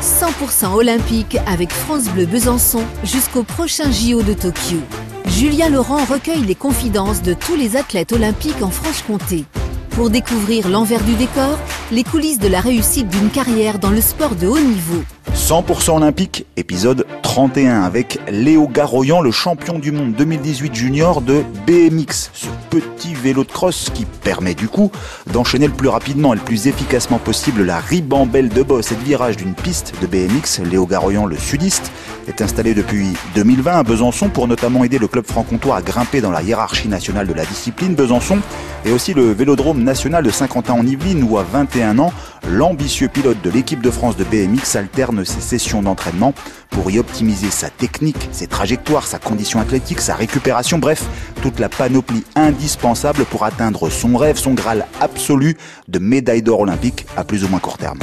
100% olympique avec France Bleu Besançon jusqu'au prochain JO de Tokyo. Julien Laurent recueille les confidences de tous les athlètes olympiques en Franche-Comté. Pour découvrir l'envers du décor, les coulisses de la réussite d'une carrière dans le sport de haut niveau. 100% olympique, épisode 31 avec Léo Garoyan, le champion du monde 2018 junior de BMX, ce petit vélo de crosse qui permet du coup d'enchaîner le plus rapidement et le plus efficacement possible la ribambelle de boss et de virage d'une piste de BMX. Léo Garoyan, le sudiste, est installé depuis 2020 à Besançon pour notamment aider le club franc-comtois à grimper dans la hiérarchie nationale de la discipline. Besançon et aussi le Vélodrome national de Saint-Quentin en Yvelines où à 21 ans, l'ambitieux pilote de l'équipe de France de BMX alterne ses sessions d'entraînement pour y optimiser sa technique, ses trajectoires, sa condition athlétique, sa récupération, bref, toute la panoplie indispensable pour atteindre son rêve, son graal absolu de médaille d'or olympique à plus ou moins court terme.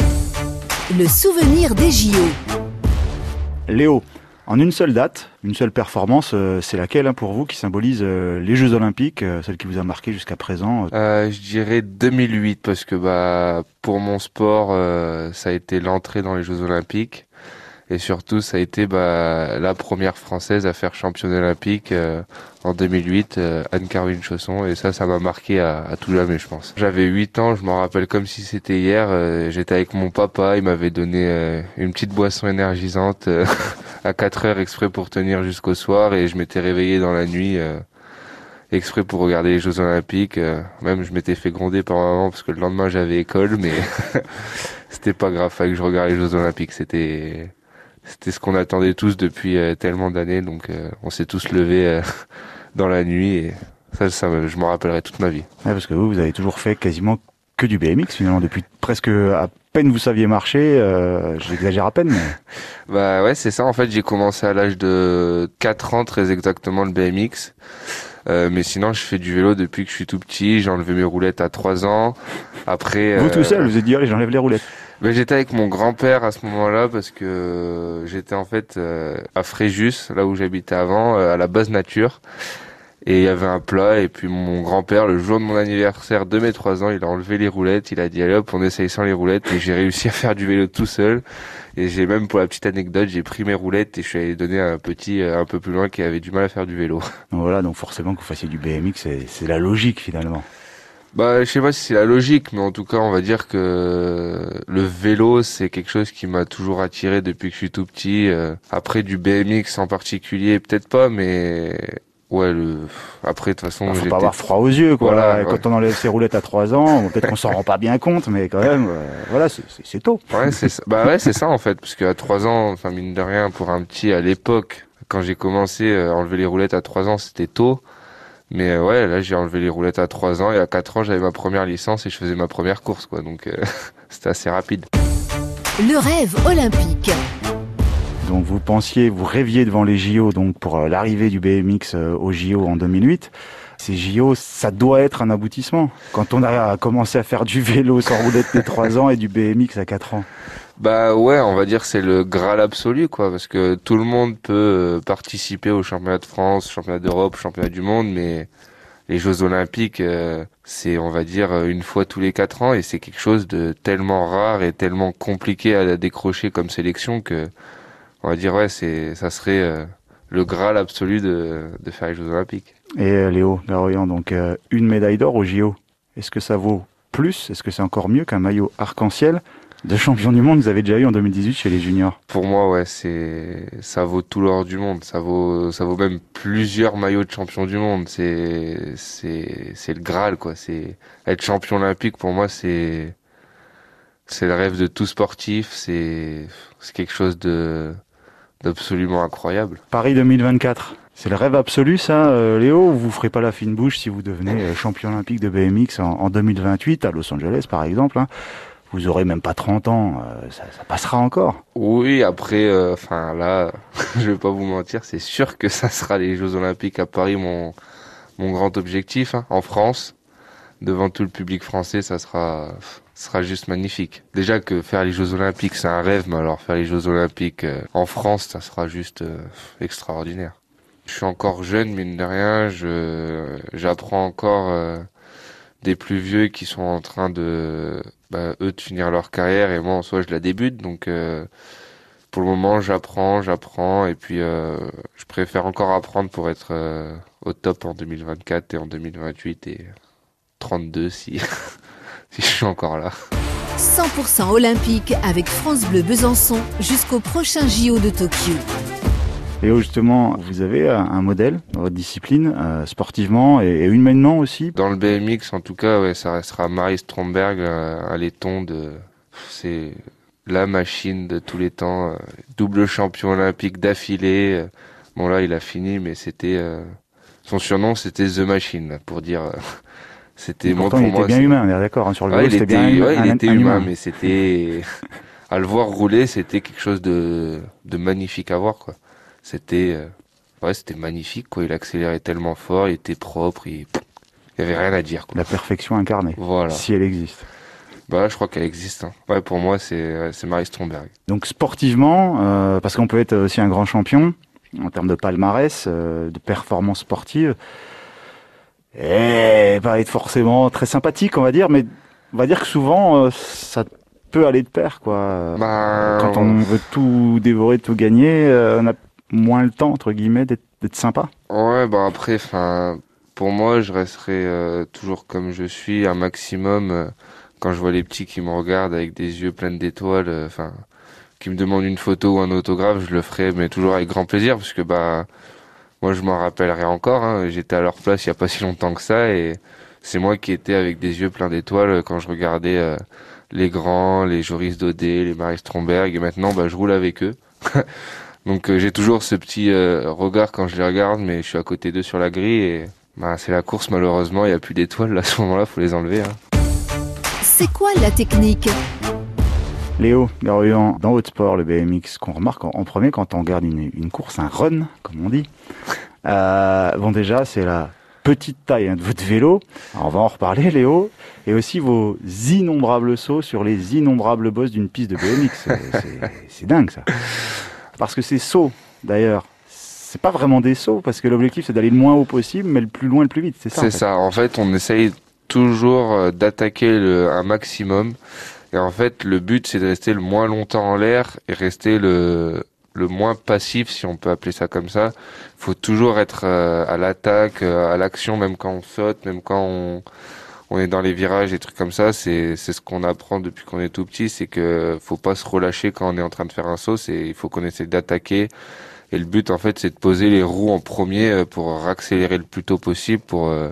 Le souvenir des JO. Léo, en une seule date, une seule performance, euh, c'est laquelle hein, pour vous qui symbolise euh, les Jeux Olympiques, euh, celle qui vous a marqué jusqu'à présent Je dirais 2008 parce que bah pour mon sport, ça a été l'entrée dans les Jeux Olympiques. Et surtout, ça a été bah, la première française à faire championne olympique euh, en 2008, euh, Anne-Caroline Chausson. Et ça, ça m'a marqué à, à, tout jamais, je pense. J'avais 8 ans, je m'en rappelle comme si c'était hier. Euh, j'étais avec mon papa, il m'avait donné une petite boisson énergisante à 4 heures exprès pour tenir jusqu'au soir. Et je m'étais réveillé dans la nuit exprès pour regarder les Jeux Olympiques. même je m'étais fait gronder par maman parce que le lendemain j'avais école, mais c'était pas grave, fallait que je regarde les Jeux Olympiques. C'était c'était ce qu'on attendait tous depuis euh, tellement d'années, donc euh, on s'est tous levés euh, dans la nuit et ça, ça je m'en rappellerai toute ma vie. Ouais, parce que vous, vous avez toujours fait quasiment que du BMX finalement depuis presque à peine vous saviez marcher. Euh, J'exagère à peine. Mais... bah ouais, c'est ça. En fait, j'ai commencé à l'âge de 4 ans très exactement le BMX. Euh, mais sinon, je fais du vélo depuis que je suis tout petit. J'ai enlevé mes roulettes à 3 ans. Après. Vous tout seul, vous êtes dit allez, j'enlève les roulettes. Ben, j'étais avec mon grand-père à ce moment-là parce que j'étais en fait euh, à Fréjus, là où j'habitais avant, euh, à la base nature. Et il y avait un plat et puis mon grand-père, le jour de mon anniversaire de mes trois ans, il a enlevé les roulettes, il a dit allez hop, on essaye sans les roulettes et j'ai réussi à faire du vélo tout seul. Et j'ai même pour la petite anecdote, j'ai pris mes roulettes et je suis allé donner à un petit euh, un peu plus loin qui avait du mal à faire du vélo. Voilà, donc forcément que vous fassiez du BMX, c'est la logique finalement. Bah, je sais pas si c'est la logique, mais en tout cas, on va dire que le vélo, c'est quelque chose qui m'a toujours attiré depuis que je suis tout petit. Euh, après, du BMX en particulier, peut-être pas, mais ouais, le... après, de toute façon, bah, faut pas avoir froid aux yeux, quoi. Voilà, Quand on enlève ses roulettes à 3 ans, peut-être qu'on s'en rend pas bien compte, mais quand même, euh, voilà, c'est tôt. Ouais, c'est ça. Bah ouais, c'est ça en fait, parce qu'à 3 ans, enfin mine de rien, pour un petit à l'époque, quand j'ai commencé à enlever les roulettes à 3 ans, c'était tôt. Mais euh, ouais, là j'ai enlevé les roulettes à 3 ans et à 4 ans j'avais ma première licence et je faisais ma première course quoi. Donc euh, c'était assez rapide. Le rêve olympique. Donc vous pensiez, vous rêviez devant les JO donc pour euh, l'arrivée du BMX aux JO en 2008. Ces JO, ça doit être un aboutissement. Quand on a commencé à faire du vélo sans roulette dès 3 ans et du BMX à 4 ans. Bah ouais, on va dire c'est le graal absolu quoi, parce que tout le monde peut euh, participer au championnat de France, championnat d'Europe, championnat du monde, mais les Jeux Olympiques, euh, c'est on va dire une fois tous les quatre ans et c'est quelque chose de tellement rare et tellement compliqué à décrocher comme sélection que on va dire ouais c'est ça serait euh, le graal absolu de, de faire les Jeux Olympiques. Et Léo Garoyan, donc une médaille d'or au JO, est-ce que ça vaut plus? Est-ce que c'est encore mieux qu'un maillot arc-en-ciel? De champion du monde, vous avez déjà eu en 2018 chez les juniors. Pour moi, ouais, c'est ça vaut tout l'or du monde. Ça vaut ça vaut même plusieurs maillots de champion du monde. C'est c'est c'est le graal quoi. C'est être champion olympique pour moi, c'est c'est le rêve de tout sportif. C'est c'est quelque chose de d'absolument incroyable. Paris 2024. C'est le rêve absolu, ça, euh, Léo, ou vous ferez pas la fine bouche si vous devenez euh, champion olympique de BMX en, en 2028 à Los Angeles, par exemple. Hein vous aurez même pas 30 ans, euh, ça, ça, passera encore. Oui, après, euh, enfin là, je vais pas vous mentir, c'est sûr que ça sera les Jeux Olympiques à Paris, mon mon grand objectif hein, en France, devant tout le public français, ça sera sera juste magnifique. Déjà que faire les Jeux Olympiques, c'est un rêve, mais alors faire les Jeux Olympiques euh, en France, ça sera juste extraordinaire. Je suis encore jeune, mine de rien, je j'apprends encore des plus vieux qui sont en train de bah, eux de finir leur carrière et moi en soi je la débute donc euh, pour le moment, j'apprends, j'apprends, et puis euh, je préfère encore apprendre pour être euh, au top en 2024 et en 2028 et 32 si, si je suis encore là. 100% olympique avec France Bleu Besançon jusqu'au prochain JO de Tokyo. Léo, justement, vous avez un modèle dans votre discipline, euh, sportivement et, humainement aussi Dans le BMX, en tout cas, ouais, ça restera Marie Stromberg, euh, un laiton de... C'est la machine de tous les temps, euh, double champion olympique d'affilée. Bon là, il a fini, mais c'était... son surnom, c'était The Machine, pour dire... c'était moi pour il était bien humain, on est d'accord, hein, sur le vélo, il était, bien il était humain, mais c'était... à le voir rouler, c'était quelque chose de, de magnifique à voir, quoi c'était euh, ouais, c'était magnifique quoi. Il accélérait tellement fort, il était propre, il, il y avait rien à dire. Quoi. La perfection incarnée. Voilà. Si elle existe. Bah, je crois qu'elle existe. Hein. Ouais, pour moi, c'est c'est Marie Stromberg. Donc sportivement, euh, parce qu'on peut être aussi un grand champion en termes de palmarès, euh, de performance sportive, et pas être forcément très sympathique, on va dire, mais on va dire que souvent ça peut aller de pair, quoi. Bah, Quand on veut tout dévorer, tout gagner, on a moins le temps entre guillemets d'être sympa Ouais, bah après, enfin, pour moi, je resterai euh, toujours comme je suis, un maximum. Euh, quand je vois les petits qui me regardent avec des yeux pleins d'étoiles, euh, enfin, qui me demandent une photo ou un autographe, je le ferai, mais toujours avec grand plaisir, parce que bah, moi, je m'en rappellerai encore. Hein, J'étais à leur place il y a pas si longtemps que ça, et c'est moi qui étais avec des yeux pleins d'étoiles quand je regardais les grands, les Joris Daudet, les Marie Stromberg, et maintenant, bah, je roule avec eux. Donc euh, j'ai toujours ce petit euh, regard quand je les regarde, mais je suis à côté d'eux sur la grille et bah, c'est la course malheureusement, il n'y a plus d'étoiles là, à ce moment-là, faut les enlever. Hein. C'est quoi la technique? Léo, dans votre sport, le BMX, qu'on remarque en, premier quand on regarde une, course, un run, comme on dit. Euh, bon déjà, c'est la petite taille hein, de votre vélo. on va en reparler, Léo. Et aussi vos innombrables sauts sur les innombrables bosses d'une piste de BMX. C'est dingue ça. Parce que ces sauts, d'ailleurs, c'est pas vraiment des sauts, parce que l'objectif c'est d'aller le moins haut possible, mais le plus loin, le plus vite, c'est ça. C'est ça. En fait, on essaye toujours euh, d'attaquer un maximum. Et en fait, le but c'est de rester le moins longtemps en l'air et rester le le moins passif, si on peut appeler ça comme ça. Il faut toujours être euh, à l'attaque, euh, à l'action, même quand on saute, même quand on on est dans les virages et trucs comme ça, c'est c'est ce qu'on apprend depuis qu'on est tout petit, c'est que faut pas se relâcher quand on est en train de faire un saut, c'est il faut qu'on essaie d'attaquer. Et le but en fait, c'est de poser les roues en premier euh, pour accélérer le plus tôt possible pour euh,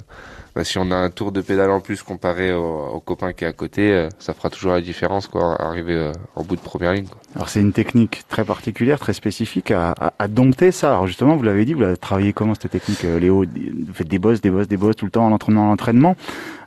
bah, si on a un tour de pédale en plus comparé au, copain qui est à côté, euh, ça fera toujours la différence, quoi, arriver en bout de première ligne. Quoi. Alors c'est une technique très particulière, très spécifique à, à, à dompter ça. Alors justement, vous l'avez dit, vous l'avez travaillé comment cette technique, Léo? Vous faites des bosses, des bosses, des bosses tout le temps en entraînement, en entraînement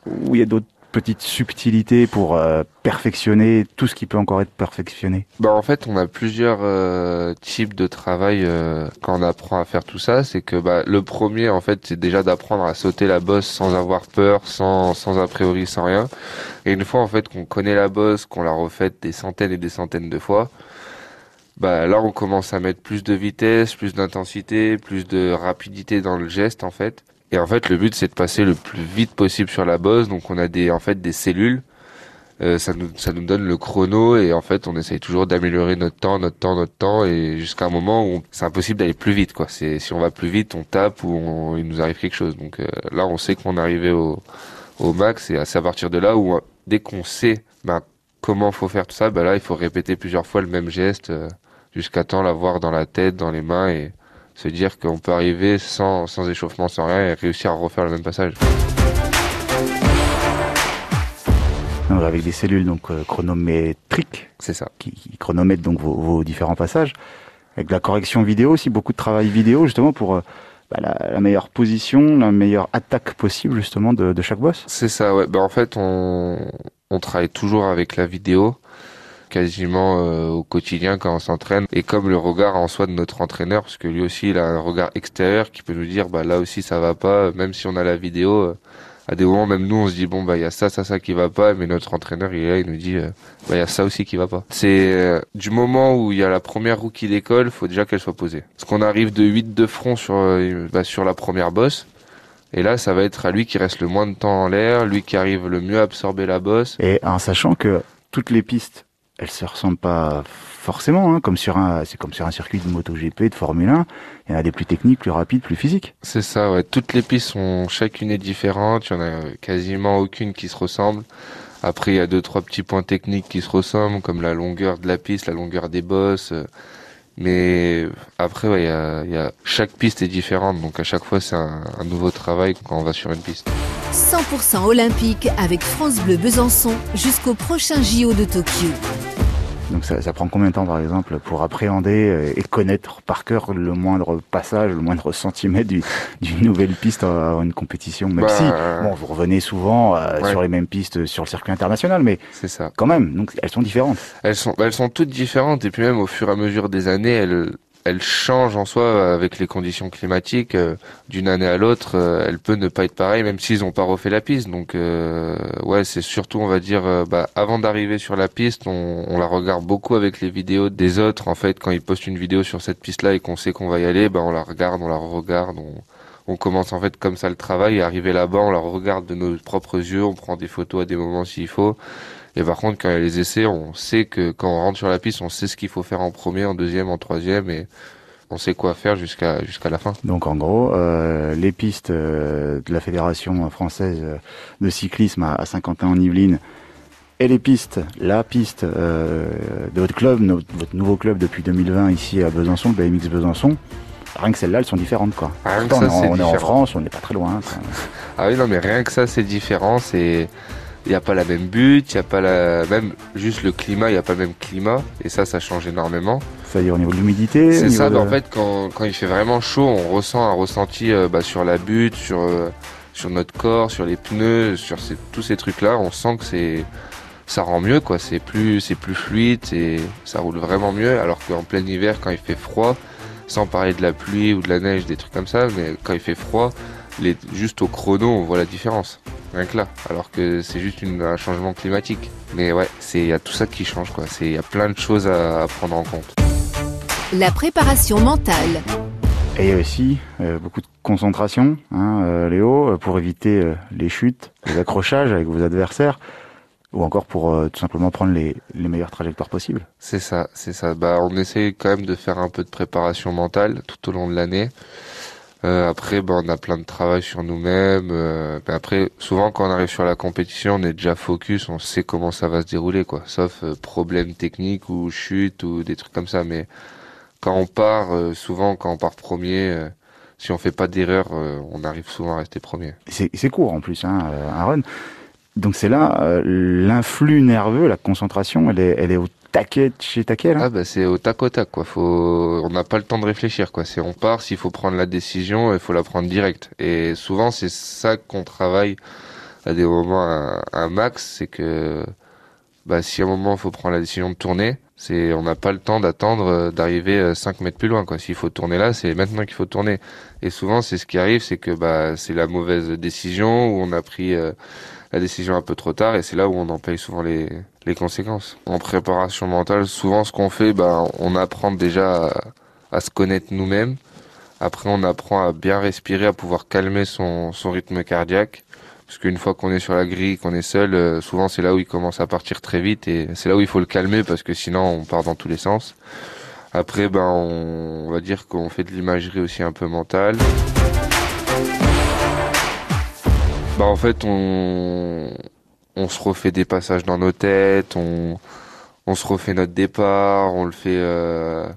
ou il y a d'autres petites subtilités pour euh, perfectionner tout ce qui peut encore être perfectionné bah En fait, on a plusieurs euh, types de travail euh, quand on apprend à faire tout ça. C'est que bah, le premier, en fait, c'est déjà d'apprendre à sauter la bosse sans avoir peur, sans, sans a priori, sans rien. Et une fois, en fait, qu'on connaît la bosse, qu'on l'a refaite des centaines et des centaines de fois, bah là, on commence à mettre plus de vitesse, plus d'intensité, plus de rapidité dans le geste, en fait. Et en fait, le but, c'est de passer le plus vite possible sur la bosse. Donc, on a des, en fait, des cellules. Euh, ça nous, ça nous donne le chrono et en fait, on essaye toujours d'améliorer notre temps, notre temps, notre temps et jusqu'à un moment où c'est impossible d'aller plus vite, quoi. C'est, si on va plus vite, on tape ou il nous arrive quelque chose. Donc, euh, là, on sait qu'on est arrivé au, au max et c'est à partir de là où, euh, dès qu'on sait, ben, comment faut faire tout ça, ben là, il faut répéter plusieurs fois le même geste jusqu'à temps l'avoir dans la tête, dans les mains et, se dire qu'on peut arriver sans, sans échauffement, sans rien et réussir à refaire le même passage. avec des cellules donc euh, chronométriques, c'est ça, qui, chronomètrent donc vos, différents passages, avec de la correction vidéo aussi, beaucoup de travail vidéo justement pour euh, bah, la, meilleure position, la meilleure attaque possible justement de, de chaque boss. C'est ça, ouais. Bah, en fait, on, on travaille toujours avec la vidéo quasiment euh, au quotidien quand on s'entraîne. Et comme le regard en soi de notre entraîneur parce que lui aussi il a un regard extérieur qui peut nous dire bah là aussi ça va pas même si on a la vidéo euh, à des moments même nous on se dit bon bah il y a ça ça ça qui va pas mais notre entraîneur il est là il nous dit euh, bah il y a ça aussi qui va pas. C'est du moment où il y a la première roue qui décolle faut déjà qu'elle soit posée. Parce qu'on arrive de 8 de front sur bah, sur la première bosse et là, ça va être à lui qui reste le moins de temps en l'air, lui qui arrive le mieux à absorber la bosse. Et en sachant que toutes les pistes elles se ressemblent pas forcément, hein, comme sur un, c'est comme sur un circuit de MotoGP, de Formule 1. Il y en a des plus techniques, plus rapides, plus physiques. C'est ça, ouais. Toutes les pistes sont chacune est différente. Il y en a quasiment aucune qui se ressemble. Après, il y a deux, trois petits points techniques qui se ressemblent, comme la longueur de la piste, la longueur des bosses. Mais après, ouais, y a, chaque piste est différente, donc à chaque fois, c'est un nouveau travail quand on va sur une piste. 100% olympique avec France Bleu Besançon jusqu'au prochain JO de Tokyo. Donc ça, ça, prend combien de temps par exemple pour appréhender euh, et connaître par cœur le moindre passage, le moindre centimètre d'une nouvelle piste à une compétition? Même bah, si, bon, vous revenez souvent euh, sur les mêmes pistes sur le circuit international, mais c'est ça. Quand même, donc elles sont différentes. Elles sont, elles sont toutes différentes et puis même au fur et à mesure des années, elles, elle change en soi avec les conditions climatiques euh, d'une année à l'autre. Euh, elle peut ne pas être pareille, même s'ils n'ont pas refait la piste. Donc euh, ouais, c'est surtout, on va dire, bah, avant d'arriver sur la piste, on, la regarde beaucoup avec les vidéos des autres. En fait, quand ils postent une vidéo sur cette piste-là et qu'on sait qu'on va y aller, bah, on la regarde, on la regarde, on, commence en fait comme ça le travail. Et arrivé là-bas, on la regarde de nos propres yeux, on prend des photos à des moments s'il faut. Et par contre, quand il y a les essais, on sait que quand on rentre sur la piste, on sait ce qu'il faut faire en premier, en deuxième, en troisième, et on sait quoi faire jusqu'à jusqu'à la fin. Donc en gros, euh, les pistes euh, de la fédération française de cyclisme à, Saint-Quentin en Yvelines et les pistes, la piste euh, de votre club, votre nouveau club depuis 2020 ici à Besançon, le BMX Besançon. Rien que celles-là, elles sont différentes, quoi. Rien que ça, on, est, on est en France, on n'est pas très loin. ah oui, non, mais rien que ça, c'est différent. C'est il n'y a pas la même but, il n'y a pas la même juste le climat, il n'y a pas le même climat. Et ça ça change énormément. C'est-à-dire au niveau de l'humidité C'est ça, en fait quand, quand il fait vraiment chaud, on ressent un ressenti euh, bah, sur la butte, sur euh, sur notre corps, sur les pneus, sur ces, tous ces trucs là, on sent que c'est ça rend mieux quoi, c'est plus c'est plus fluide et ça roule vraiment mieux. Alors qu'en plein hiver quand il fait froid, sans parler de la pluie ou de la neige, des trucs comme ça, mais quand il fait froid, les, juste au chrono, on voit la différence rien que là, alors que c'est juste un changement climatique. Mais ouais, c'est il y a tout ça qui change quoi. C'est il y a plein de choses à, prendre en compte. La préparation mentale. Et il y a aussi euh, beaucoup de concentration, hein, euh, Léo, euh, pour éviter les chutes, les accrochages avec vos adversaires, ou encore pour tout simplement prendre les, les meilleures trajectoires possibles. C'est ça, c'est ça. Bah, on essaie quand même de faire un peu de préparation mentale tout au long de l'année. Euh, après, ben, on a plein de travail sur nous-mêmes. Euh, mais après, souvent, quand on arrive sur la compétition, on est déjà focus, on sait comment ça va se dérouler, quoi. Sauf euh, problème technique ou chute ou des trucs comme ça. Mais quand on part, euh, souvent, quand on part premier, si on fait pas d'erreur, on arrive souvent à rester premier. C'est court en plus, hein, un run. Donc c'est là l'influx nerveux, la concentration, elle est, elle est au taquet chez taquet là Ah bah c'est au tac au tac quoi. Faut, on n'a pas le temps de réfléchir quoi. C'est on part, s'il faut prendre la décision, il faut la prendre direct. Et souvent c'est ça qu'on travaille à des moments à, un max, c'est que bah si à un moment il faut prendre la décision de tourner, c'est on n'a pas le temps d'attendre euh, d'arriver 5 euh, mètres plus loin quoi. S'il faut tourner là, c'est maintenant qu'il faut tourner. Et souvent c'est ce qui arrive, c'est que bah c'est la mauvaise décision où on a pris euh, la décision un peu trop tard et c'est là où on en paye souvent les, conséquences. En préparation mentale, souvent ce qu'on fait, bah, on apprend déjà à, se connaître nous-mêmes. Après, on apprend à bien respirer, à pouvoir calmer son, son rythme cardiaque. Parce qu'une fois qu'on est sur la grille, qu'on est seul, euh, souvent c'est là où il commence à partir très vite et c'est là où il faut le calmer parce que sinon on part dans tous les sens. Après, ben, on va dire qu'on fait de l'imagerie aussi un peu mentale. Bah en fait on on se refait des passages dans nos têtes, on on se refait notre départ, on le fait euh,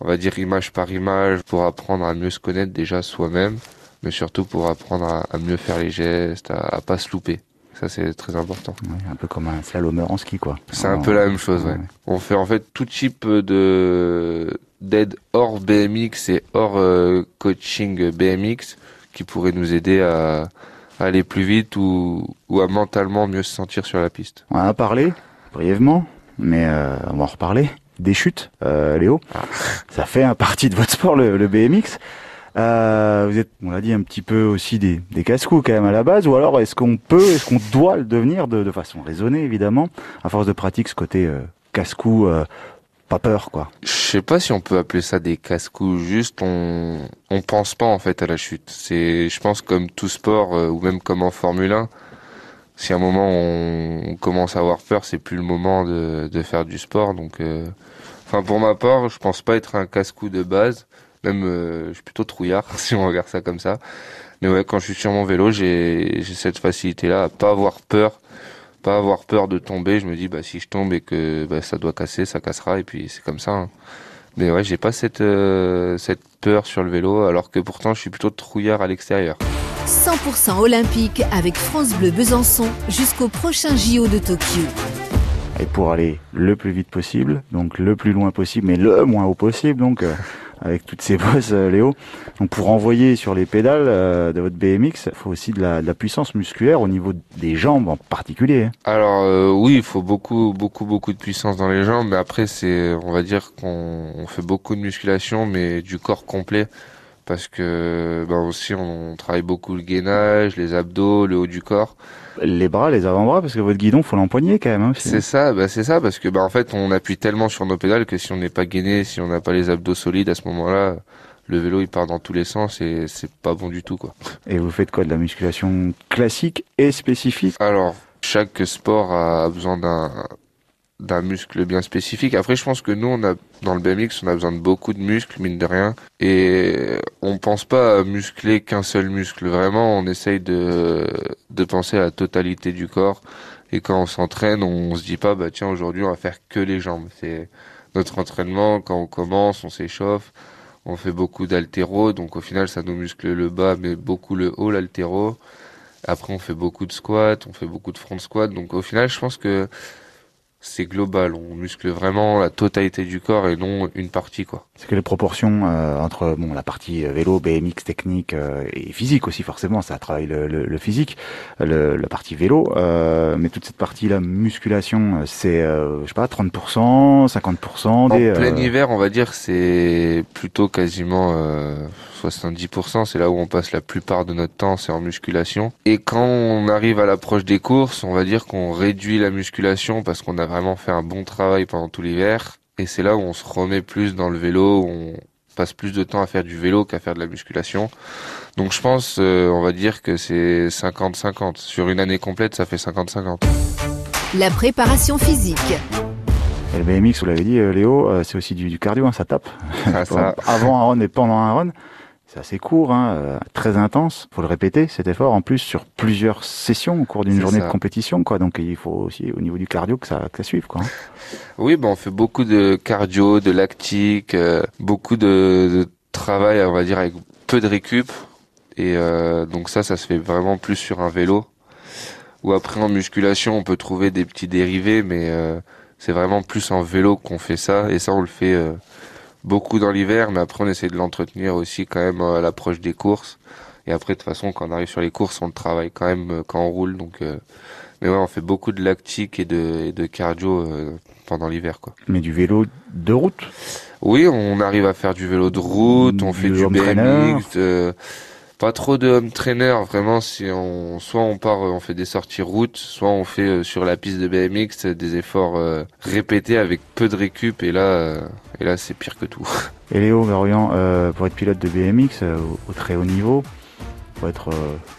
on va dire image par image pour apprendre à mieux se connaître déjà soi-même, mais surtout pour apprendre à, mieux faire les gestes, à, à pas se louper. Ça c'est très important. un peu comme un slalomeur en ski quoi. C'est un peu la même chose. Ouais. On fait en fait tout type de d'aide hors BMX et hors euh, coaching BMX qui pourrait nous aider à aller plus vite ou, ou à mentalement mieux se sentir sur la piste. On en a parlé brièvement, mais euh, on va en reparler. Des chutes, euh, Léo. Ah. Ça fait un partie de votre sport, le, le BMX. Euh, vous êtes, on l'a dit, un petit peu aussi des, des casse-coups quand même à la base, ou alors est-ce qu'on peut, est-ce qu'on doit le devenir de, de, façon raisonnée évidemment, à force de pratique, ce côté euh, casse-cou euh, peur quoi. Je sais pas si on peut appeler ça des casse-coups, juste on on pense pas en fait à la chute. C'est je pense comme tout sport euh, ou même comme en Formule 1, si à un moment on, commence à avoir peur, c'est plus le moment de, de faire du sport. Donc, euh, enfin pour ma part, je pense pas être un casse-cou de base. Même, euh, je suis plutôt trouillard si on regarde ça comme ça. Mais ouais, quand je suis sur mon vélo, j'ai cette facilité-là à pas avoir peur, pas avoir peur de tomber. Je me dis, bah si je tombe et que bah, ça doit casser, ça cassera. Et puis c'est comme ça. Hein. Mais ouais, j'ai pas cette euh, cette peur sur le vélo, alors que pourtant je suis plutôt trouillard à l'extérieur. 100% olympique avec France Bleu Besançon jusqu'au prochain JO de Tokyo. Et pour aller le plus vite possible, donc le plus loin possible, mais le moins haut possible, donc euh, avec toutes ces bosses, euh, Léo. Donc pour envoyer sur les pédales euh, de votre BMX, il faut aussi de la, puissance musculaire au niveau des jambes en particulier. Hein. Alors oui, il faut beaucoup, beaucoup, beaucoup de puissance dans les jambes, mais après c'est, on va dire qu'on fait beaucoup de musculation, mais du corps complet parce que ben aussi on travaille beaucoup le gainage, les abdos, le haut du corps. Les bras, les avant-bras, parce que votre guidon faut l'empoigner quand même. Hein, c'est ça, bah c'est ça, parce que bah en fait on appuie tellement sur nos pédales que si on n'est pas gainé, si on n'a pas les abdos solides à ce moment-là, le vélo il part dans tous les sens et c'est pas bon du tout quoi. Et vous faites quoi de la musculation classique et spécifique? Alors chaque sport a besoin d'un d'un muscle bien spécifique. Après, je pense que nous, on a dans le BMX, on a besoin de beaucoup de muscles, mine de rien, et on pense pas à muscler qu'un seul muscle. Vraiment, on essaye de de penser à la totalité du corps. Et quand on s'entraîne, on se dit pas, bah tiens, aujourd'hui, on va faire que les jambes. C'est notre entraînement. Quand on commence, on s'échauffe. On fait beaucoup d'altéro, donc au final, ça nous muscle le bas, mais beaucoup le haut, l'altéro. Après, on fait beaucoup de squats, on fait beaucoup de front squat. Donc au final, je pense que c'est global. On muscle vraiment la totalité du corps et non une partie, quoi. C'est que les proportions euh, entre bon la partie euh, vélo, BMX, technique euh, et physique aussi forcément, ça travaille le, le, physique, le, la partie vélo, mais toute cette partie là musculation, c'est je sais pas 30%, 50%. En plein hiver, on va dire c'est plutôt quasiment 70%, c'est là où on passe la plupart de notre temps, c'est en musculation. Et quand on arrive à l'approche des courses, on va dire qu'on réduit la musculation parce qu'on a vraiment fait un bon travail pendant tout l'hiver. Et c'est là où on se remet plus dans le vélo, où on passe plus de temps à faire du vélo qu'à faire de la musculation. Donc je pense, euh, on va dire que c'est 50-50. Sur une année complète, ça fait 50-50. La préparation physique. Et le BMX, vous l'avez dit, euh, Léo, euh, c'est aussi du, cardio, hein, ça tape. Ah, Avant un run et pendant un run c'est assez court, hein, euh, très intense. Faut le répéter cet effort en plus sur plusieurs sessions au cours d'une journée de compétition, quoi. Donc il faut aussi au niveau du cardio que ça, que ça suive, quoi. Hein. Oui, ben on fait beaucoup de cardio, de lactique, euh, beaucoup de, de, travail, on va dire avec peu de récup. Et euh, donc ça, ça se fait vraiment plus sur un vélo. Ou après en musculation, on peut trouver des petits dérivés, mais c'est vraiment plus en vélo qu'on fait ça. Et ça, on le fait beaucoup dans l'hiver, mais après on essaie de l'entretenir aussi quand même à l'approche des courses. Et après, de toute façon, quand on arrive sur les courses, on le travaille quand même euh, quand on roule. Donc, euh, mais ouais, on fait beaucoup de lactique et de, et de cardio euh, pendant l'hiver, quoi. Mais du vélo de route? Oui, on arrive à faire du vélo de route, on fait du BMX. Pas trop de home trainer, vraiment. Si on, soit on part, on fait des sorties route, soit on fait euh, sur la piste de BMX des efforts euh, répétés avec peu de récup. Et là, euh, et là, c'est pire que tout. Et Léo Garrian, pour être pilote de BMX au, très haut niveau, faut être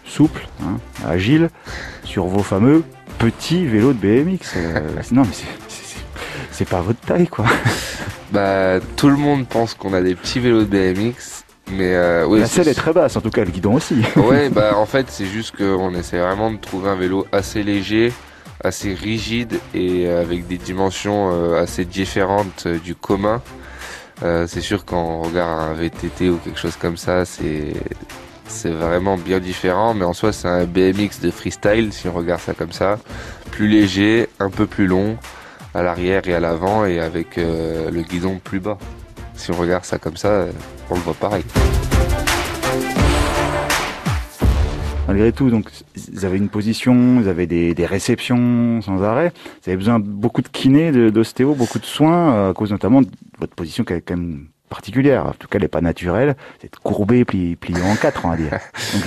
souple, hein, agile, sur vos fameux petits vélos de BMX. non, mais c'est pas votre taille, quoi. bah, tout le monde pense qu'on a des petits vélos de BMX. Mais euh, oui, la selle est très basse, en tout cas le guidon aussi. ouais, bah en fait c'est juste qu'on essaie vraiment de trouver un vélo assez léger, assez rigide et avec des dimensions euh, assez différentes euh, du commun. Euh, c'est sûr quand on regarde un VTT ou quelque chose comme ça, c'est c'est vraiment bien différent, mais en soi c'est un BMX de freestyle si on regarde ça comme ça, plus léger, un peu plus long à l'arrière et à l'avant et avec le guidon plus bas. Si on regarde ça comme ça, on le voit pareil. Malgré tout, donc, vous avez une position, vous avez des, réceptions sans arrêt. Vous avez besoin de beaucoup de kiné, d'ostéo, beaucoup de soins, euh, à cause notamment de votre position qui est quand même particulière. En tout cas, elle n'est pas naturelle. C'est courbé, plié, plié en quatre, on va dire. Donc,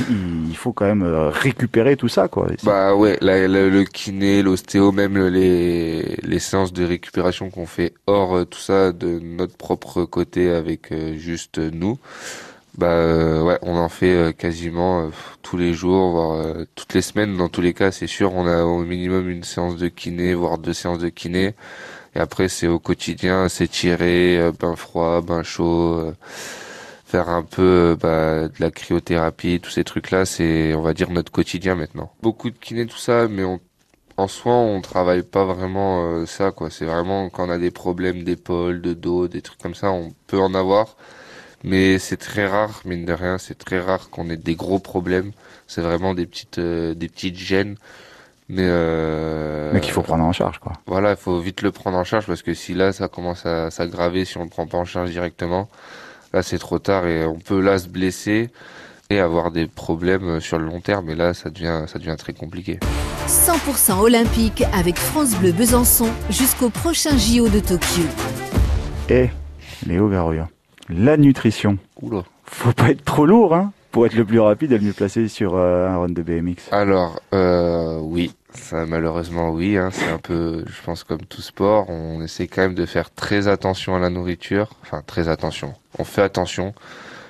il faut quand même euh, récupérer tout ça, quoi. Bah ouais, le kiné, l'ostéo, même les, les séances de récupération qu'on fait hors euh, tout ça de notre propre côté avec euh, juste nous. Bah ouais, on en fait quasiment tous les jours, voire toutes les semaines. Dans tous les cas, c'est sûr, on a au minimum une séance de kiné, voire deux séances de kiné. Après, c'est au quotidien, s'étirer, bain froid, bain chaud faire un peu bah, de la cryothérapie, tous ces trucs-là, c'est, on va dire, notre quotidien maintenant. Beaucoup de kiné, tout ça, mais en soi, on travaille pas vraiment euh, ça, quoi. C'est vraiment quand on a des problèmes d'épaule, de dos, des trucs comme ça, on peut en avoir. Mais c'est très rare, mine de rien, c'est très rare qu'on ait des gros problèmes. C'est vraiment des petites, euh, des petites gênes. Mais, euh, mais qu'il faut prendre en charge, quoi. Voilà, il faut vite le prendre en charge parce que si là, ça commence à s'aggraver, si on le prend pas en charge directement, Là, c'est trop tard et on peut là se blesser et avoir des problèmes sur le long terme. Et là, ça devient, ça devient très compliqué. 100% olympique avec France Bleu Besançon jusqu'au prochain JO de Tokyo. Et Léo Garoya, la nutrition. Oula. Faut pas être trop lourd, hein pour être le plus rapide et le mieux placé sur euh, un run de BMX Alors, euh, oui, ça, malheureusement, oui. Hein, c'est un peu, je pense, comme tout sport, on essaie quand même de faire très attention à la nourriture. Enfin, très attention. On fait attention.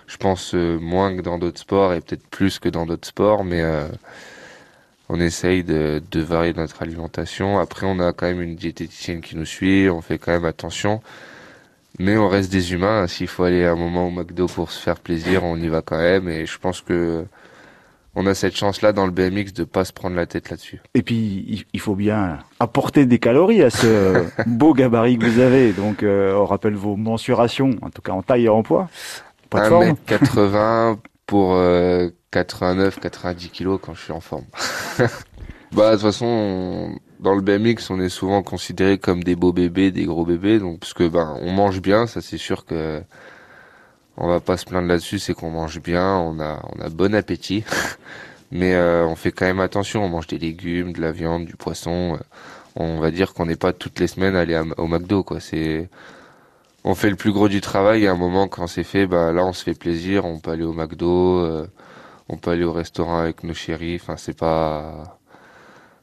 Je pense euh, moins que dans d'autres sports et peut-être plus que dans d'autres sports, mais on essaye de, varier notre alimentation. Après, on a quand même une diététicienne qui nous suit. On fait quand même attention. Mais on reste des humains. S'il faut aller à un moment au McDo pour se faire plaisir, on y va quand même. Et je pense que on a cette chance-là dans le BMX de pas se prendre la tête là-dessus. Et puis, il faut bien apporter des calories à ce beau gabarit que vous avez. Donc, euh, on rappelle vos mensurations, en tout cas en taille et en poids. Pas 1m80 pour 89, 90 kilos quand je suis en forme. bah, de toute façon, dans le BMX, on est souvent considéré comme des beaux bébés, des gros bébés. Donc, parce que, ben, on mange bien, ça c'est sûr que on va pas se plaindre là-dessus, c'est qu'on mange bien, on a, on a bon appétit, mais euh, on fait quand même attention, on mange des légumes, de la viande, du poisson. Euh, on va dire qu'on n'est pas toutes les semaines aller au McDo, quoi. C'est, on fait le plus gros du travail. Et à un moment, quand c'est fait, bah là, on se fait plaisir. On peut aller au McDo, euh, on peut aller au restaurant avec nos chéris. Enfin, c'est pas,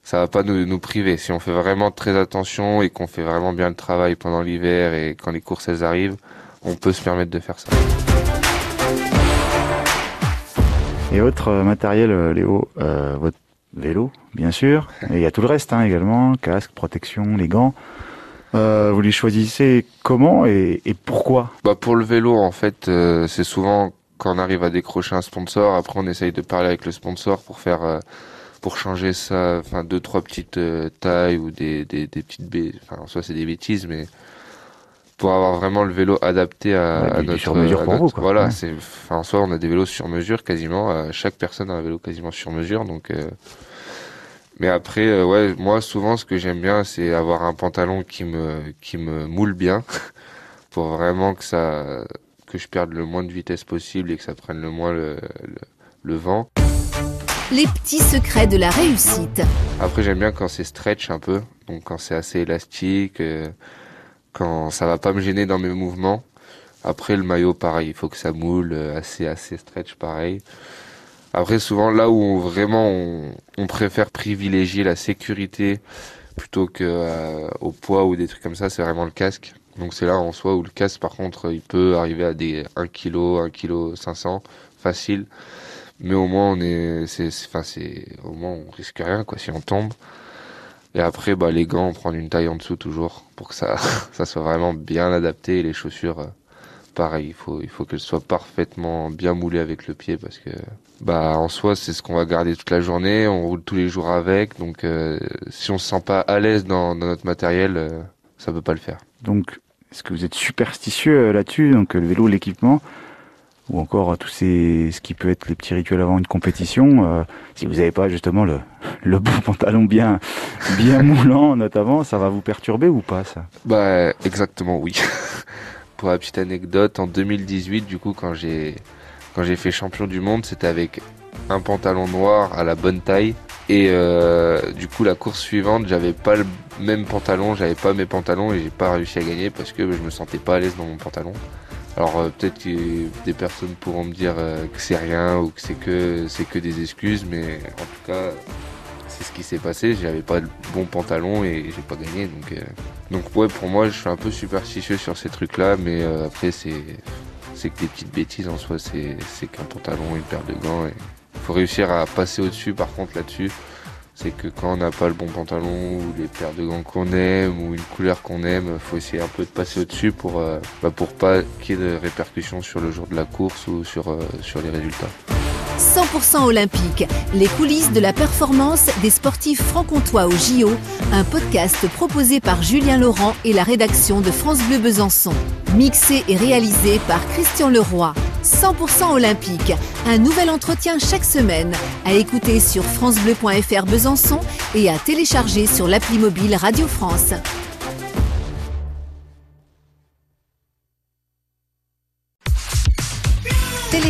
ça va pas nous, nous priver. Si on fait vraiment très attention et qu'on fait vraiment bien le travail pendant l'hiver et quand les courses elles arrivent, on peut se permettre de faire ça. Et autre euh, matériel, euh, Léo, euh, votre vélo, bien sûr. Et il y a tout le reste hein, également, casque, protection, les gants. vous les choisissez comment et, pourquoi? Bah Pour le vélo, en fait, c'est souvent quand on arrive à décrocher un sponsor. Après, on essaye de parler avec le sponsor pour faire, pour changer ça, enfin deux trois petites tailles ou des, des, des petites bêtises. Enfin, en soi, c'est des bêtises, mais pour avoir vraiment le vélo adapté à, notre sur mesure pour vous, voilà c'est enfin en soi on a des vélos sur mesure quasiment chaque personne a un vélo quasiment sur mesure donc euh, mais après euh, ouais moi souvent ce que j'aime bien c'est avoir un pantalon qui me qui me moule bien pour vraiment que ça que je perde le moins de vitesse possible et que ça prenne le moins le, le, vent les petits secrets de la réussite après j'aime bien quand c'est stretch un peu donc quand c'est assez élastique euh, quand ça va pas me gêner dans mes mouvements. Après le maillot, pareil, il faut que ça moule euh, assez assez stretch, pareil. Après souvent là où vraiment on, préfère privilégier la sécurité plutôt que euh, au poids ou des trucs comme ça, c'est vraiment le casque. Donc c'est là en soi où le casque par contre il peut arriver à des 1 kg, 1 kg 500 facile. Mais au moins on est enfin c'est au moins on risque rien quoi si on tombe. Et après, bah, les gants, on prend une taille en dessous toujours pour que ça, ça soit vraiment bien adapté. Et les chaussures, euh, pareil, il faut, il faut qu'elles soient parfaitement bien moulées avec le pied parce que, bah, en soi, c'est ce qu'on va garder toute la journée. On roule tous les jours avec. Donc, euh, si on se sent pas à l'aise dans, notre matériel, euh, ça peut pas le faire. Donc, est-ce que vous êtes superstitieux là-dessus? Donc, le vélo, l'équipement, ou encore tout ces, ce qui peut être les petits rituels avant une compétition. Euh, si vous n'avez pas justement le, bon pantalon bien, bien moulant notamment, ça va vous perturber ou pas ça? Bah exactement oui. Pour la petite anecdote, en 2018, du coup, quand j'ai quand j'ai fait champion du monde, c'était avec un pantalon noir à la bonne taille. Et euh, du coup, la course suivante, j'avais pas le même pantalon, j'avais pas mes pantalons et j'ai pas réussi à gagner parce que je me sentais pas à l'aise dans mon pantalon. Alors euh, peut-être que des personnes pourront me dire euh, que c'est rien ou que c'est que c'est que des excuses, mais en tout cas c'est ce qui s'est passé. J'avais pas le bon pantalon et j'ai pas gagné, donc euh, donc ouais pour moi je suis un peu superstitieux sur ces trucs-là, mais après c'est c'est que des petites bêtises en soi, c'est qu'un pantalon, une paire de gants. Il faut réussir à passer au-dessus par contre là-dessus. C'est que quand on n'a pas le bon pantalon ou les paires de gants qu'on aime ou une couleur qu'on aime, faut essayer un peu de passer au-dessus pour, euh, bah pas qu'il y ait de répercussions sur le jour de la course ou sur, euh, sur les résultats. 100% olympique, les coulisses de la performance des sportifs franc-comtois au JO, un podcast proposé par Julien Laurent et la rédaction de France Bleu Besançon. Mixé et réalisé par Christian Leroy. 100% olympique, un nouvel entretien chaque semaine, à écouter sur francebleu.fr Besançon et à télécharger sur l'appli mobile Radio France.